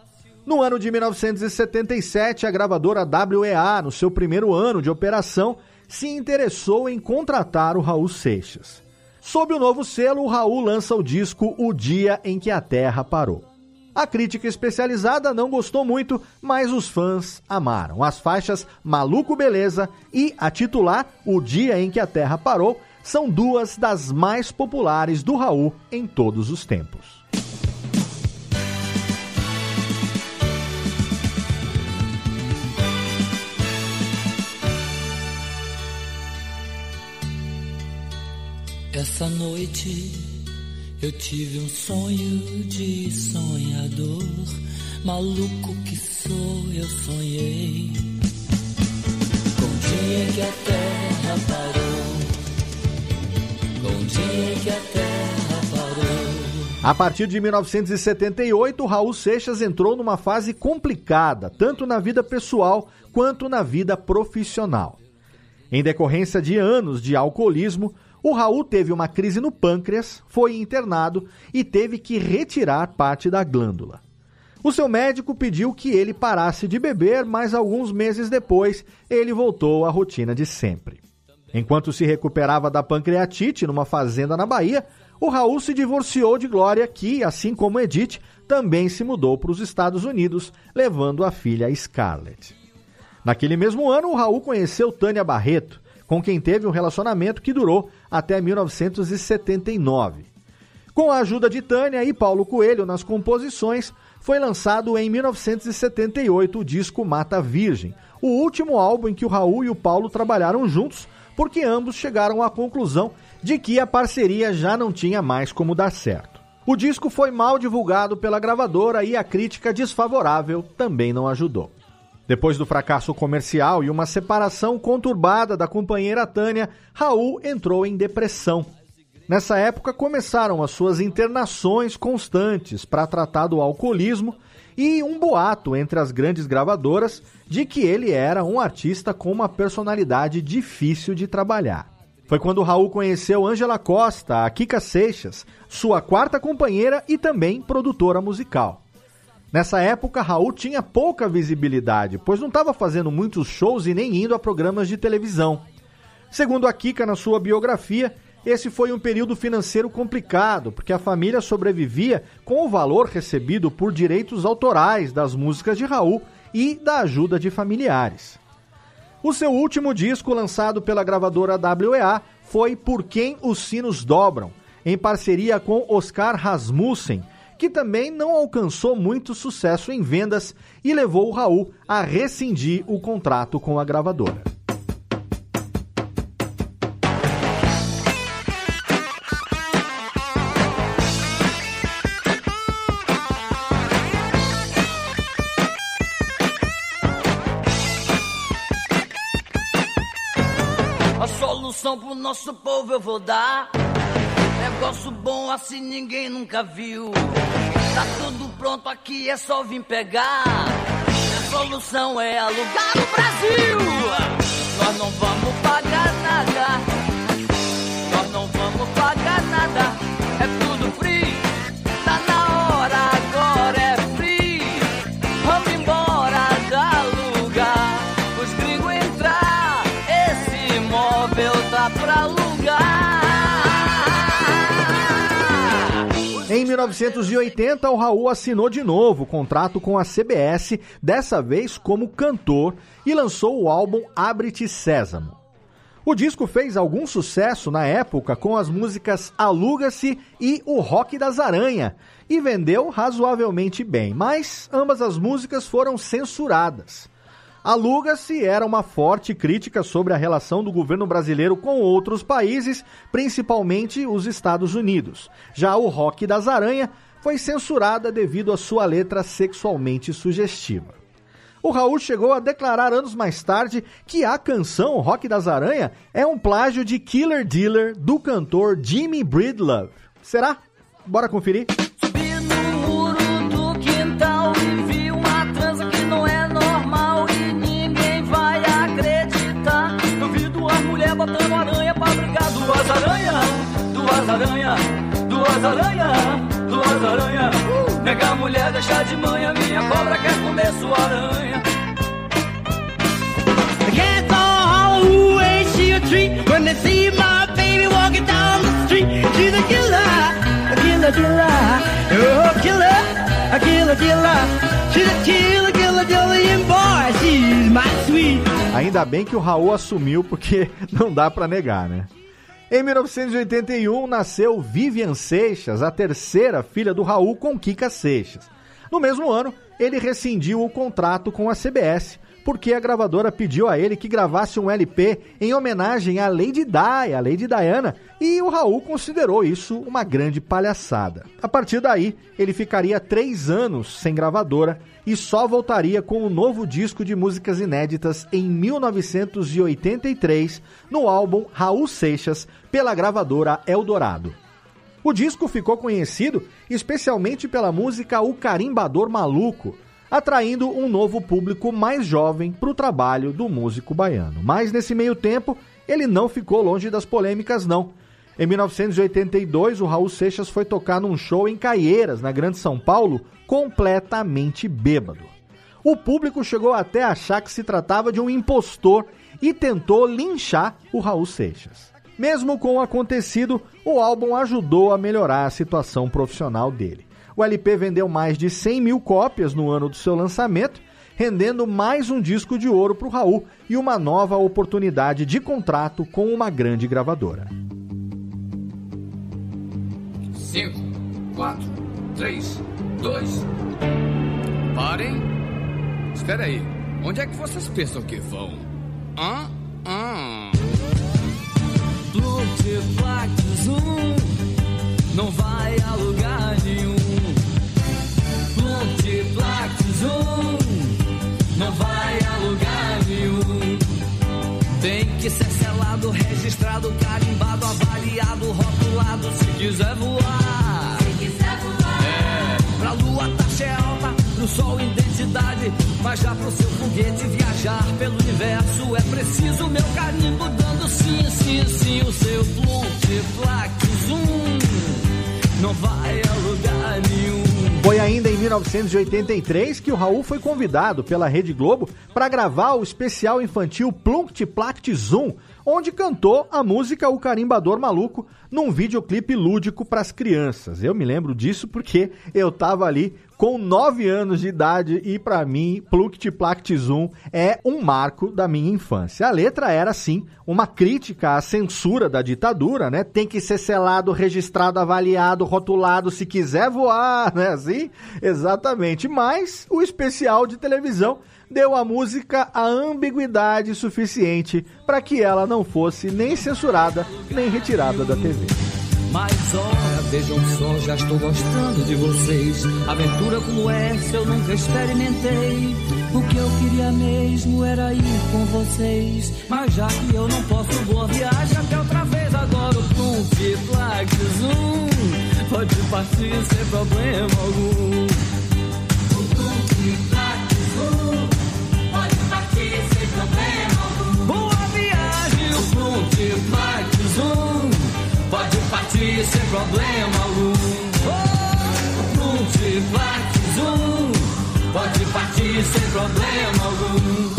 No ano de 1977, a gravadora WEA, no seu primeiro ano de operação, se interessou em contratar o Raul Seixas. Sob o novo selo, o Raul lança o disco O Dia em que a Terra Parou. A crítica especializada não gostou muito, mas os fãs amaram. As faixas Maluco Beleza e a titular O Dia em que a Terra Parou são duas das mais populares do Raul em todos os tempos. Essa noite eu tive um sonho de sonhador, maluco que sou, eu sonhei. Com o dia em que a terra parou, com o dia em que a terra parou. A partir de 1978, Raul Seixas entrou numa fase complicada, tanto na vida pessoal quanto na vida profissional. Em decorrência de anos de alcoolismo, o Raul teve uma crise no pâncreas, foi internado e teve que retirar parte da glândula. O seu médico pediu que ele parasse de beber, mas alguns meses depois ele voltou à rotina de sempre. Enquanto se recuperava da pancreatite numa fazenda na Bahia, o Raul se divorciou de Glória, que, assim como Edith, também se mudou para os Estados Unidos, levando a filha Scarlett. Naquele mesmo ano, o Raul conheceu Tânia Barreto, com quem teve um relacionamento que durou até 1979. Com a ajuda de Tânia e Paulo Coelho nas composições, foi lançado em 1978 o disco Mata Virgem, o último álbum em que o Raul e o Paulo trabalharam juntos, porque ambos chegaram à conclusão de que a parceria já não tinha mais como dar certo. O disco foi mal divulgado pela gravadora e a crítica desfavorável também não ajudou. Depois do fracasso comercial e uma separação conturbada da companheira Tânia, Raul entrou em depressão. Nessa época começaram as suas internações constantes para tratar do alcoolismo e um boato entre as grandes gravadoras de que ele era um artista com uma personalidade difícil de trabalhar. Foi quando Raul conheceu Ângela Costa, a Kika Seixas, sua quarta companheira e também produtora musical. Nessa época, Raul tinha pouca visibilidade, pois não estava fazendo muitos shows e nem indo a programas de televisão. Segundo a Kika na sua biografia, esse foi um período financeiro complicado, porque a família sobrevivia com o valor recebido por direitos autorais das músicas de Raul e da ajuda de familiares. O seu último disco, lançado pela gravadora WEA, foi Por Quem os Sinos Dobram, em parceria com Oscar Rasmussen, que também não alcançou muito sucesso em vendas e levou o Raul a rescindir o contrato com a gravadora. A solução pro nosso povo eu vou dar. Negócio bom assim ninguém nunca viu. Tá tudo pronto aqui, é só vir pegar. A solução é alugar o Brasil. Nós não vamos pagar nada. Em 1980, o Raul assinou de novo o contrato com a CBS, dessa vez como cantor, e lançou o álbum Abre-te Sésamo. O disco fez algum sucesso na época com as músicas Aluga-se e O Rock das Aranha, e vendeu razoavelmente bem, mas ambas as músicas foram censuradas. Aluga-se era uma forte crítica sobre a relação do governo brasileiro com outros países, principalmente os Estados Unidos. Já o Rock das Aranha foi censurada devido à sua letra sexualmente sugestiva. O Raul chegou a declarar anos mais tarde que a canção Rock das Aranha é um plágio de Killer Dealer do cantor Jimmy Breedlove. Será? Bora conferir? Duas aranha, duas aranha. Nega a mulher deixar de manhã, minha cobra quer comer sua aranha. Cats all ain't she a treat? When they see my baby walking down the street, she's a killer, a killer, killer, oh, killer, a killer, killer. She's a killer, killer, killer, and boy, she's my sweet. Ainda bem que o Raul assumiu, porque não dá pra negar, né? Em 1981 nasceu Vivian Seixas, a terceira filha do Raul com Kika Seixas. No mesmo ano, ele rescindiu o contrato com a CBS, porque a gravadora pediu a ele que gravasse um LP em homenagem à Lady Di, a Lady Diana, e o Raul considerou isso uma grande palhaçada. A partir daí, ele ficaria três anos sem gravadora e só voltaria com um novo disco de músicas inéditas em 1983, no álbum Raul Seixas, pela gravadora Eldorado. O disco ficou conhecido especialmente pela música O Carimbador Maluco, atraindo um novo público mais jovem para o trabalho do músico baiano. Mas nesse meio tempo, ele não ficou longe das polêmicas, não. Em 1982, o Raul Seixas foi tocar num show em Caieiras, na Grande São Paulo, completamente bêbado. O público chegou até a achar que se tratava de um impostor e tentou linchar o Raul Seixas. Mesmo com o acontecido, o álbum ajudou a melhorar a situação profissional dele. O LP vendeu mais de 100 mil cópias no ano do seu lançamento, rendendo mais um disco de ouro para o Raul e uma nova oportunidade de contrato com uma grande gravadora. 5, 4, 3, 2. Parem. Espera aí. Onde é que vocês pensam que vão? Hã? Hã? Multiplax um não vai a lugar nenhum. Um não vai a lugar nenhum. Tem que ser selado, registrado, carimbado, avaliado, rotulado. Se quiser voar, se quiser voar. Pra lua taxa é alta, pro sol identidade. Mas já pro seu foguete viajar pelo universo é preciso meu carimbo dando sim, sim, sim. O seu multiplax um não vai a lugar nenhum. Foi ainda em 1983 que o Raul foi convidado pela Rede Globo para gravar o especial infantil Plunct Plact Zoom, onde cantou a música O Carimbador Maluco num videoclipe lúdico para as crianças. Eu me lembro disso porque eu tava ali com 9 anos de idade e para mim Plunct Plact Zoom é um marco da minha infância. A letra era sim uma crítica à censura da ditadura, né? Tem que ser selado, registrado, avaliado, rotulado se quiser voar, né? Assim? Exatamente. Mas o especial de televisão deu à música a ambiguidade suficiente para que ela não fosse nem censurada nem retirada da TV. Mas ora, vejam só, já estou gostando de vocês. Aventura como essa eu nunca experimentei. O que eu queria mesmo era ir com vocês. Mas já que eu não posso, boa viagem até outra vez. Agora o Plump Zoom pode partir sem problema algum. Sem problema algum. Oh, Plump Zoom pode partir sem problema algum.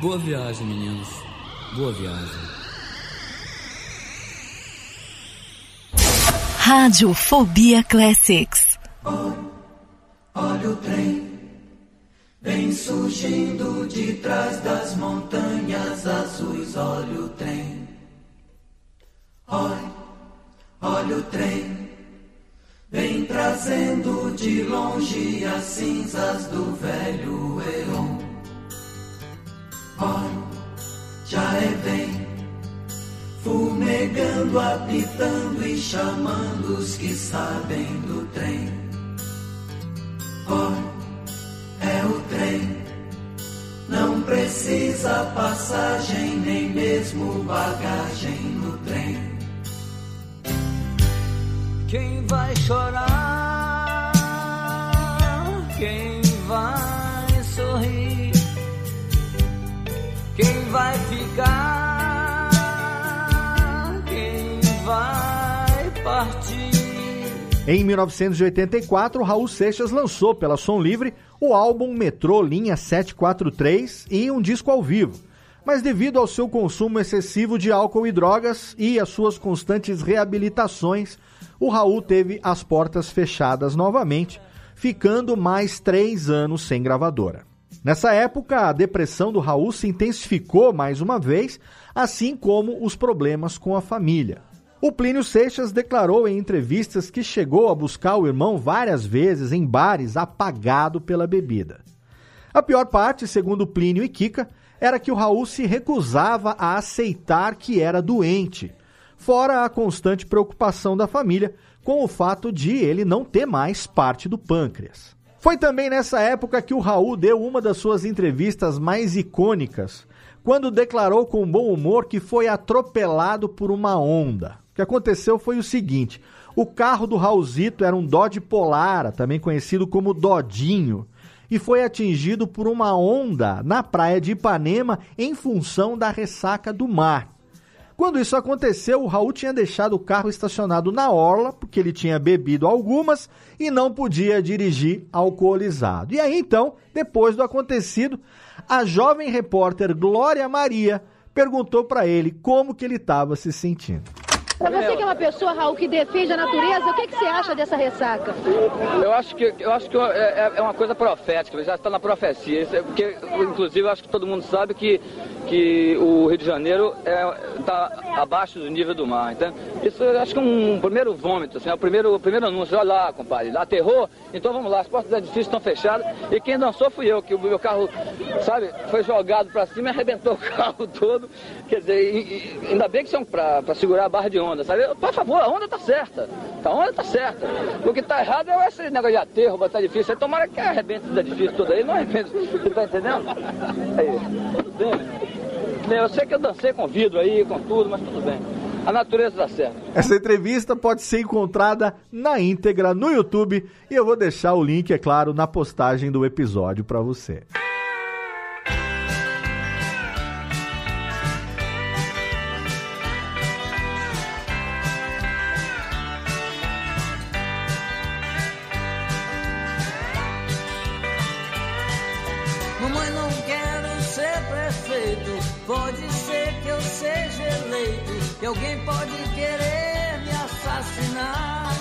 Boa viagem, meninos. Boa viagem. Rádio Fobia Classics. Olha o trem, vem surgindo de trás das montanhas azuis. Olha o trem, olha, olha o trem, vem trazendo de longe as cinzas do velho Eon. Olha, já é bem, fumegando, apitando e chamando os que sabem do trem. Olha, é o trem, não precisa passagem, nem mesmo bagagem no trem. Quem vai chorar? Quem vai sorrir? Quem vai Em 1984, Raul Seixas lançou pela Som Livre o álbum Metrô Linha 743 e um disco ao vivo. Mas devido ao seu consumo excessivo de álcool e drogas e às suas constantes reabilitações, o Raul teve as portas fechadas novamente, ficando mais três anos sem gravadora. Nessa época, a depressão do Raul se intensificou mais uma vez, assim como os problemas com a família. O Plínio Seixas declarou em entrevistas que chegou a buscar o irmão várias vezes em bares apagado pela bebida. A pior parte, segundo Plínio e Kika, era que o Raul se recusava a aceitar que era doente, fora a constante preocupação da família com o fato de ele não ter mais parte do pâncreas. Foi também nessa época que o Raul deu uma das suas entrevistas mais icônicas, quando declarou com bom humor que foi atropelado por uma onda. Que aconteceu foi o seguinte: o carro do Raulzito era um Dodge Polara, também conhecido como Dodinho, e foi atingido por uma onda na praia de Ipanema em função da ressaca do mar. Quando isso aconteceu, o Raul tinha deixado o carro estacionado na orla, porque ele tinha bebido algumas e não podia dirigir alcoolizado. E aí então, depois do acontecido, a jovem repórter Glória Maria perguntou para ele como que ele estava se sentindo. Pra você que é uma pessoa, Raul, que defende a natureza, o que, que você acha dessa ressaca? Eu acho que, eu acho que é, é uma coisa profética, já está na profecia. É porque, inclusive, eu acho que todo mundo sabe que, que o Rio de Janeiro está é, abaixo do nível do mar. Então, isso eu acho que é um primeiro vômito, assim, é o primeiro, o primeiro anúncio. Olha lá, compadre, lá aterrou, então vamos lá, as portas do edifício estão fechadas. E quem dançou fui eu, que o meu carro, sabe, foi jogado para cima e arrebentou o carro todo. Quer dizer, e, e, ainda bem que são para segurar a barra de onda, sabe? Por favor, a onda tá certa. A onda tá certa. O que tá errado é esse negócio de aterro, botar difícil. Aí tomara que arrebente os edifícios tudo aí, não arrebente. Você tá entendendo? Aí, tudo bem. Eu sei que eu dancei com vidro aí, com tudo, mas tudo bem. A natureza dá certo. Essa entrevista pode ser encontrada na íntegra no YouTube e eu vou deixar o link, é claro, na postagem do episódio para você. Prefeito. Pode ser que eu seja eleito. Que alguém pode querer me assassinar.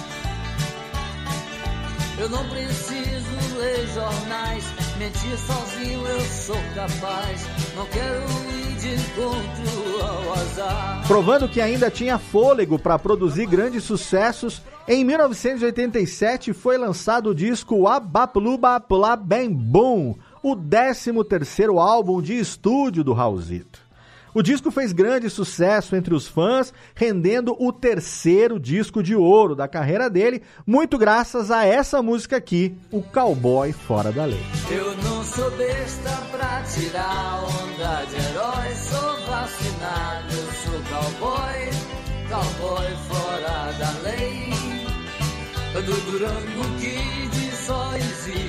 Eu não preciso ler jornais. Mentir sozinho eu sou capaz. Não quero ir de encontro ao azar. Provando que ainda tinha fôlego para produzir grandes sucessos, em 1987 foi lançado o disco Abapluba Pula Bem Boom, o 13º álbum de estúdio do Raulzito. O disco fez grande sucesso entre os fãs, rendendo o terceiro disco de ouro da carreira dele, muito graças a essa música aqui, O Cowboy Fora da Lei. Eu não sou besta pra tirar onda de herói, sou vacinado, sou cowboy, cowboy fora da lei. Do Durango Kid só existe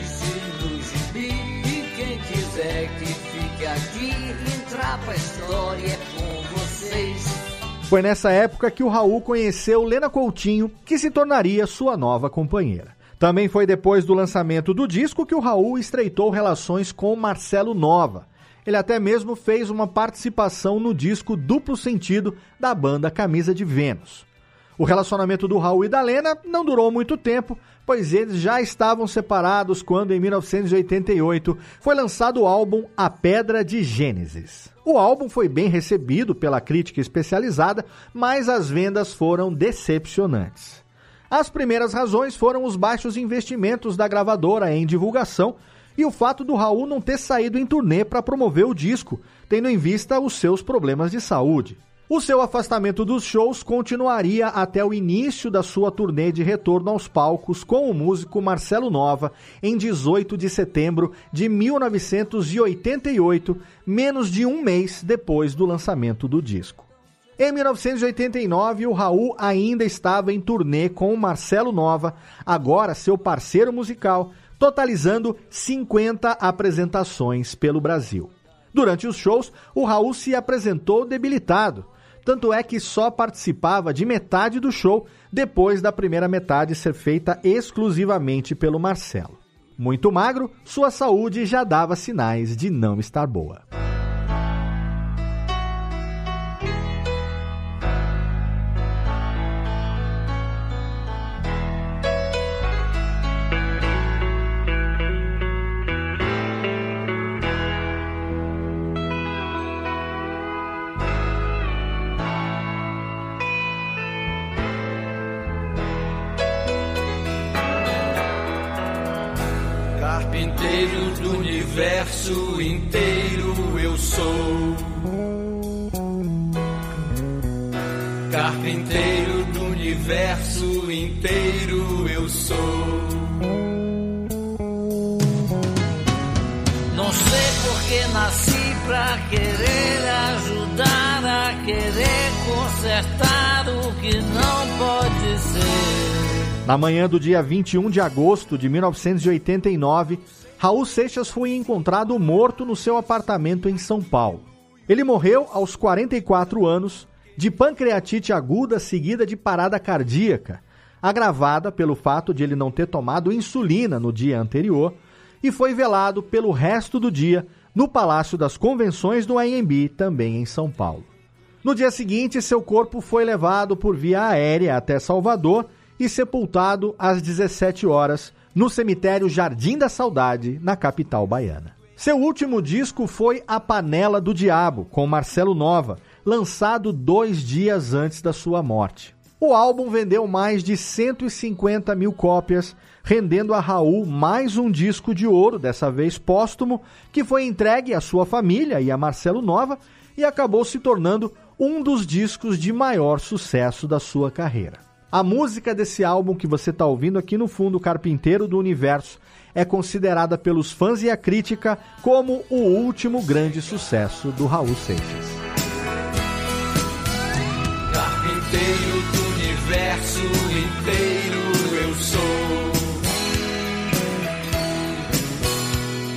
fique aqui, entrar pra história é com vocês. Foi nessa época que o Raul conheceu Lena Coutinho, que se tornaria sua nova companheira. Também foi depois do lançamento do disco que o Raul estreitou relações com Marcelo Nova. Ele até mesmo fez uma participação no disco Duplo Sentido da banda Camisa de Vênus. O relacionamento do Raul e da Lena não durou muito tempo, pois eles já estavam separados quando, em 1988, foi lançado o álbum A Pedra de Gênesis. O álbum foi bem recebido pela crítica especializada, mas as vendas foram decepcionantes. As primeiras razões foram os baixos investimentos da gravadora em divulgação e o fato do Raul não ter saído em turnê para promover o disco, tendo em vista os seus problemas de saúde. O seu afastamento dos shows continuaria até o início da sua turnê de retorno aos palcos com o músico Marcelo Nova em 18 de setembro de 1988, menos de um mês depois do lançamento do disco. Em 1989, o Raul ainda estava em turnê com o Marcelo Nova, agora seu parceiro musical, totalizando 50 apresentações pelo Brasil. Durante os shows, o Raul se apresentou debilitado tanto é que só participava de metade do show depois da primeira metade ser feita exclusivamente pelo Marcelo. Muito magro, sua saúde já dava sinais de não estar boa. Na manhã do dia 21 de agosto de 1989, Raul Seixas foi encontrado morto no seu apartamento em São Paulo. Ele morreu aos 44 anos de pancreatite aguda seguida de parada cardíaca, agravada pelo fato de ele não ter tomado insulina no dia anterior, e foi velado pelo resto do dia no Palácio das Convenções do AMB, também em São Paulo. No dia seguinte, seu corpo foi levado por via aérea até Salvador e sepultado às 17 horas no cemitério Jardim da Saudade, na capital baiana. Seu último disco foi A Panela do Diabo, com Marcelo Nova, lançado dois dias antes da sua morte. O álbum vendeu mais de 150 mil cópias, rendendo a Raul mais um disco de ouro, dessa vez póstumo, que foi entregue à sua família e a Marcelo Nova e acabou se tornando um dos discos de maior sucesso da sua carreira. A música desse álbum que você está ouvindo aqui no fundo, Carpinteiro do Universo, é considerada pelos fãs e a crítica como o último grande sucesso do Raul Seixas. Carpinteiro do universo inteiro eu sou.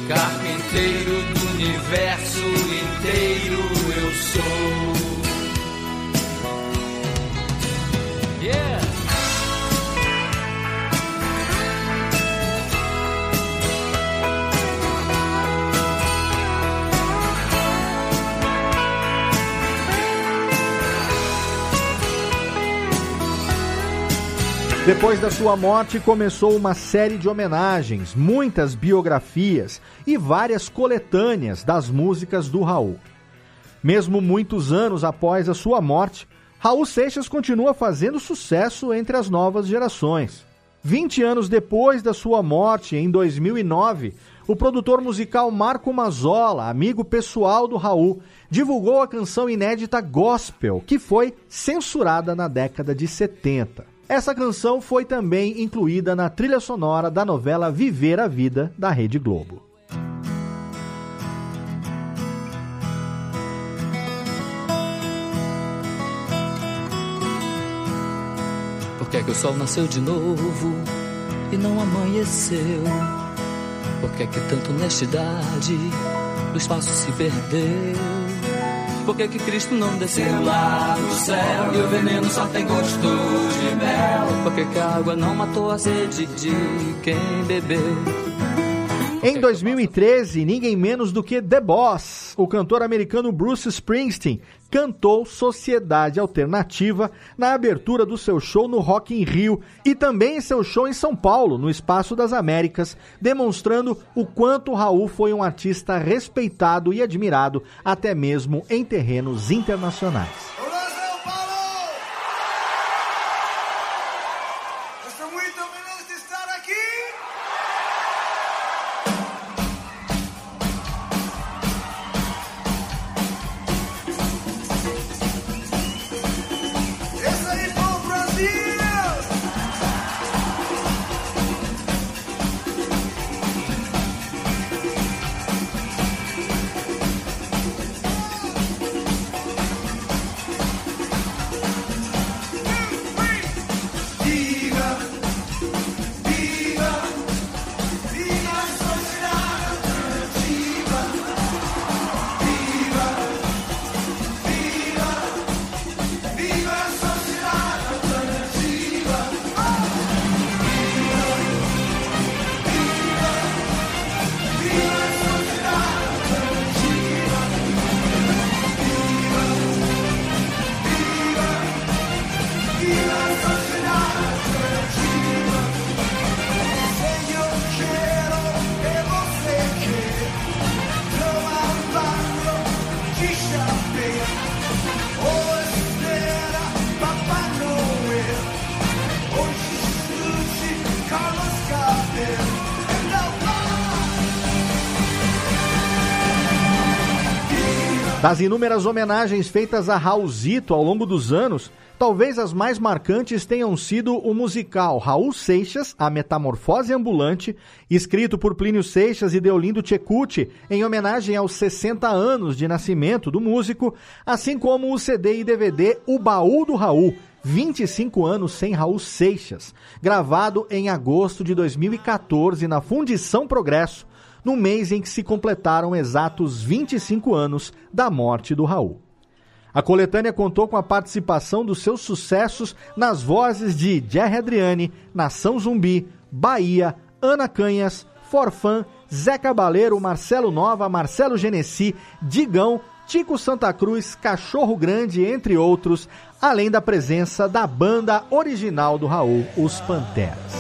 Carpinteiro do universo Depois da sua morte, começou uma série de homenagens, muitas biografias e várias coletâneas das músicas do Raul. Mesmo muitos anos após a sua morte, Raul Seixas continua fazendo sucesso entre as novas gerações. 20 anos depois da sua morte, em 2009, o produtor musical Marco Mazzola, amigo pessoal do Raul, divulgou a canção inédita Gospel, que foi censurada na década de 70. Essa canção foi também incluída na trilha sonora da novela Viver a Vida da Rede Globo. que é que o sol nasceu de novo e não amanheceu? Por que é que tanta honestidade no espaço se perdeu? Por que que Cristo não desceu lá do céu e o veneno só tem gosto de mel? Por que, que a água não matou a sede de quem bebeu? Em 2013, ninguém menos do que The Boss, o cantor americano Bruce Springsteen, cantou Sociedade Alternativa na abertura do seu show no Rock in Rio e também em seu show em São Paulo, no Espaço das Américas, demonstrando o quanto Raul foi um artista respeitado e admirado até mesmo em terrenos internacionais. Das inúmeras homenagens feitas a Raulzito ao longo dos anos, talvez as mais marcantes tenham sido o musical Raul Seixas, A Metamorfose Ambulante, escrito por Plínio Seixas e Deolindo Cecucci, em homenagem aos 60 anos de nascimento do músico, assim como o CD e DVD O Baú do Raul, 25 anos sem Raul Seixas, gravado em agosto de 2014 na Fundição Progresso, no mês em que se completaram exatos 25 anos da morte do Raul. A coletânea contou com a participação dos seus sucessos nas vozes de Jerry Adriane, Nação Zumbi, Bahia, Ana Canhas, Forfã, Zé Cabaleiro, Marcelo Nova, Marcelo Genesi, Digão, Tico Santa Cruz, Cachorro Grande, entre outros, além da presença da banda original do Raul, os Panteras.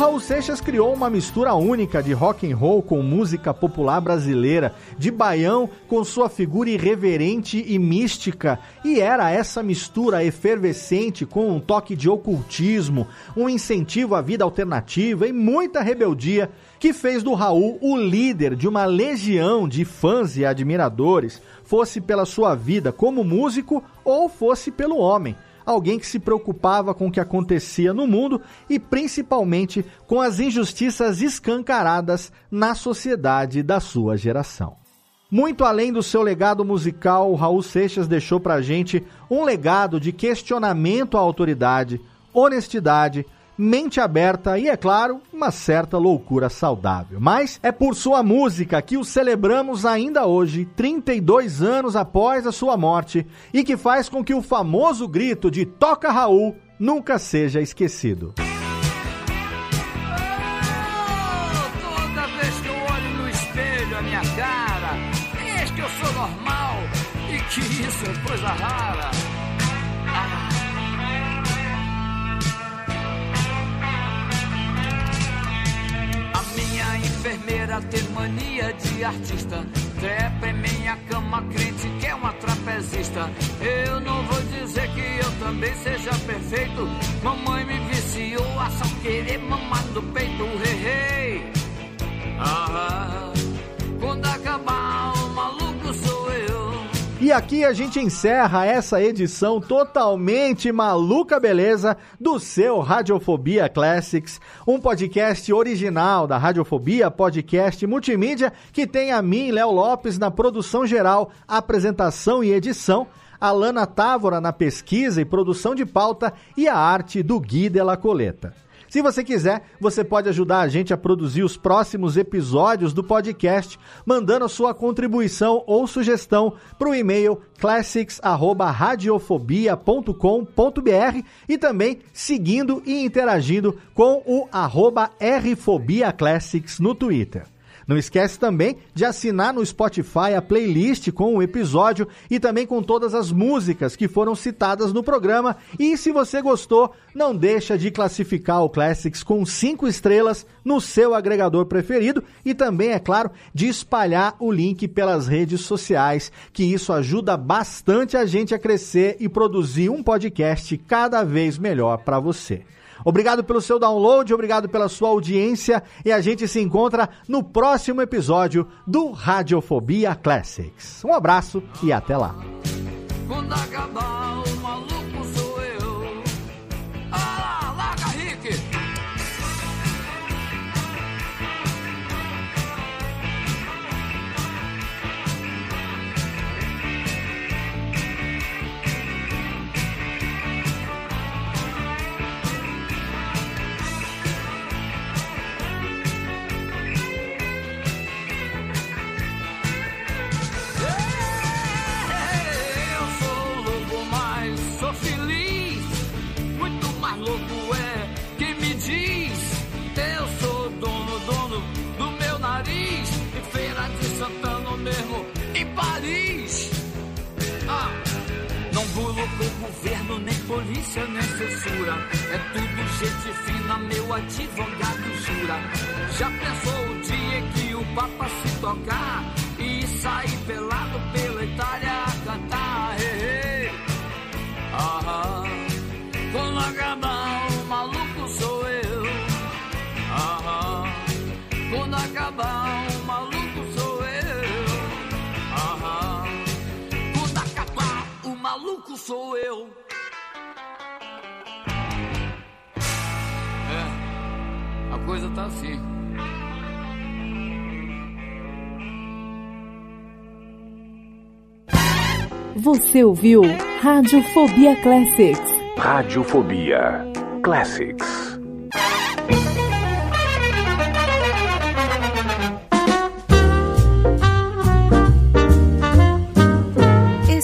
Raul Seixas criou uma mistura única de rock and roll com música popular brasileira, de baião com sua figura irreverente e mística, e era essa mistura efervescente com um toque de ocultismo, um incentivo à vida alternativa e muita rebeldia que fez do Raul o líder de uma legião de fãs e admiradores, fosse pela sua vida como músico ou fosse pelo homem. Alguém que se preocupava com o que acontecia no mundo e principalmente com as injustiças escancaradas na sociedade da sua geração. Muito além do seu legado musical, Raul Seixas deixou pra gente um legado de questionamento à autoridade, honestidade, mente aberta e, é claro, uma certa loucura saudável. Mas é por sua música que o celebramos ainda hoje, 32 anos após a sua morte, e que faz com que o famoso grito de Toca Raul nunca seja esquecido. que isso é coisa rara. Enfermeira tem mania de artista. Trepa minha cama, crente que é uma trapezista. Eu não vou dizer que eu também seja perfeito. Mamãe me viciou a só querer mamar no peito. Hey, hey. Ah, quando acabar E aqui a gente encerra essa edição totalmente maluca beleza do seu Radiofobia Classics, um podcast original da Radiofobia, podcast multimídia que tem a mim, Léo Lopes, na produção geral, apresentação e edição, a Lana Távora na pesquisa e produção de pauta e a arte do Gui de la Coleta. Se você quiser, você pode ajudar a gente a produzir os próximos episódios do podcast, mandando a sua contribuição ou sugestão para o e-mail classics@radiofobia.com.br e também seguindo e interagindo com o arroba rfobiaclassics no Twitter. Não esquece também de assinar no Spotify a playlist com o episódio e também com todas as músicas que foram citadas no programa. E se você gostou, não deixa de classificar o Classics com cinco estrelas no seu agregador preferido e também, é claro, de espalhar o link pelas redes sociais, que isso ajuda bastante a gente a crescer e produzir um podcast cada vez melhor para você. Obrigado pelo seu download, obrigado pela sua audiência e a gente se encontra no próximo episódio do Radiofobia Classics. Um abraço e até lá. Governo, nem polícia, nem censura. É tudo gente fina, meu advogado jura. Já pensou o dia que o Papa se tocar e sair pelado pela Itália sou eu. É, a coisa tá assim. Você ouviu Radiofobia Classics. Radiofobia Classics.